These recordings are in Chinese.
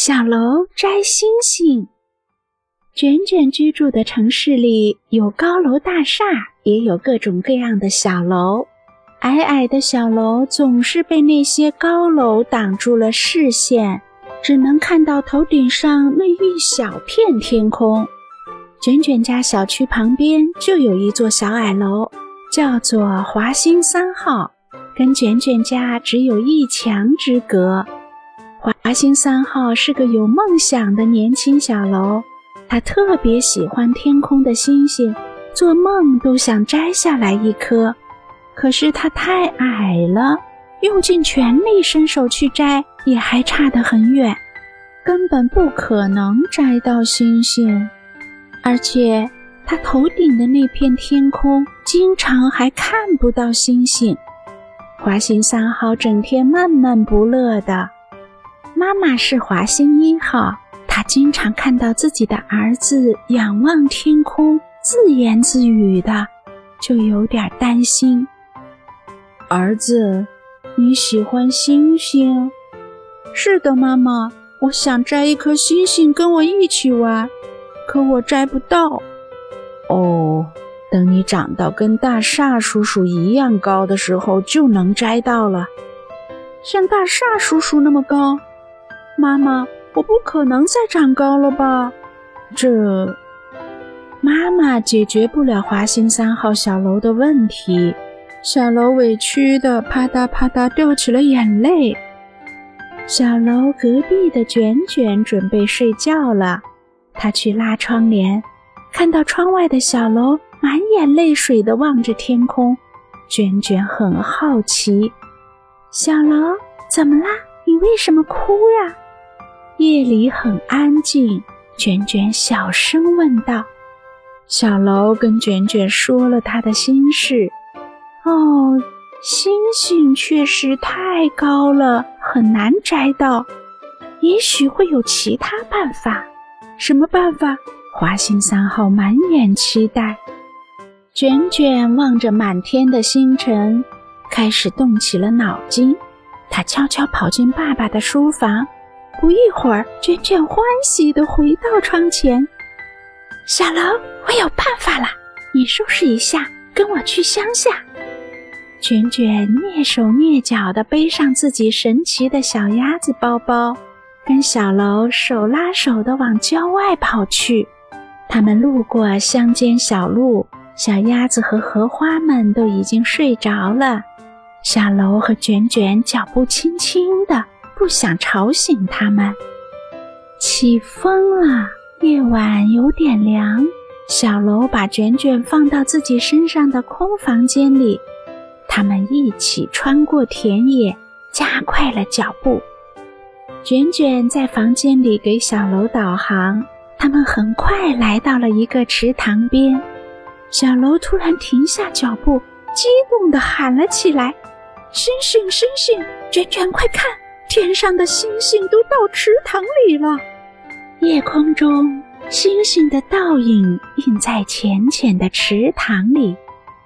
小楼摘星星。卷卷居住的城市里有高楼大厦，也有各种各样的小楼。矮矮的小楼总是被那些高楼挡住了视线，只能看到头顶上那一小片天空。卷卷家小区旁边就有一座小矮楼，叫做华兴三号，跟卷卷家只有一墙之隔。华兴三号是个有梦想的年轻小楼，他特别喜欢天空的星星，做梦都想摘下来一颗。可是他太矮了，用尽全力伸手去摘，也还差得很远，根本不可能摘到星星。而且他头顶的那片天空，经常还看不到星星。华星三号整天闷闷不乐的。妈妈是华星一号，她经常看到自己的儿子仰望天空，自言自语的，就有点担心。儿子，你喜欢星星？是的，妈妈，我想摘一颗星星跟我一起玩，可我摘不到。哦，等你长到跟大厦叔叔一样高的时候，就能摘到了。像大厦叔叔那么高？妈妈，我不可能再长高了吧？这，妈妈解决不了华星三号小楼的问题。小楼委屈的啪嗒啪嗒掉起了眼泪。小楼隔壁的卷卷准备睡觉了，他去拉窗帘，看到窗外的小楼满眼泪水的望着天空。卷卷很好奇：“小楼，怎么啦？你为什么哭呀？”夜里很安静，卷卷小声问道。小楼跟卷卷说了他的心事。哦，星星确实太高了，很难摘到。也许会有其他办法。什么办法？华星三号满眼期待。卷卷望着满天的星辰，开始动起了脑筋。他悄悄跑进爸爸的书房。不一会儿，卷卷欢喜地回到窗前。小楼，我有办法了，你收拾一下，跟我去乡下。卷卷蹑手蹑脚地背上自己神奇的小鸭子包包，跟小楼手拉手地往郊外跑去。他们路过乡间小路，小鸭子和荷花们都已经睡着了。小楼和卷卷脚步轻轻的。不想吵醒他们。起风了，夜晚有点凉。小楼把卷卷放到自己身上的空房间里，他们一起穿过田野，加快了脚步。卷卷在房间里给小楼导航。他们很快来到了一个池塘边，小楼突然停下脚步，激动地喊了起来：“星星，星星！卷卷，快看！”天上的星星都到池塘里了，夜空中星星的倒影映在浅浅的池塘里，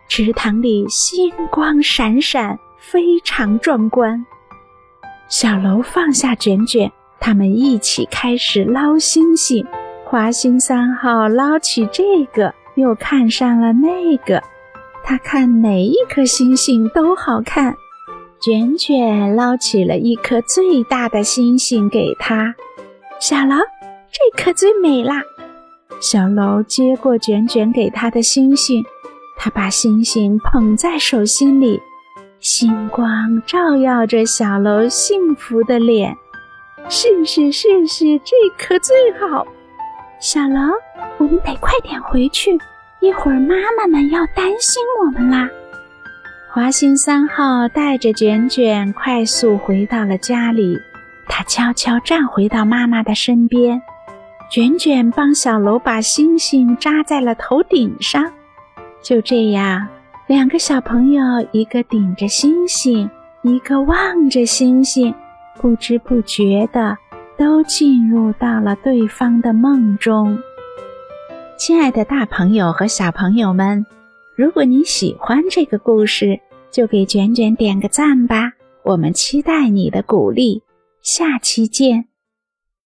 池塘里星光闪闪，非常壮观。小楼放下卷卷，他们一起开始捞星星。华星三号捞起这个，又看上了那个，他看哪一颗星星都好看。卷卷捞起了一颗最大的星星给他，小楼，这颗最美啦。小楼接过卷卷给他的星星，他把星星捧在手心里，星光照耀着小楼幸福的脸。谢谢谢谢，这颗最好。小楼，我们得快点回去，一会儿妈妈们要担心我们啦。华星三号带着卷卷快速回到了家里，他悄悄站回到妈妈的身边。卷卷帮小楼把星星扎在了头顶上。就这样，两个小朋友，一个顶着星星，一个望着星星，不知不觉的都进入到了对方的梦中。亲爱的，大朋友和小朋友们。如果你喜欢这个故事，就给卷卷点个赞吧！我们期待你的鼓励，下期见。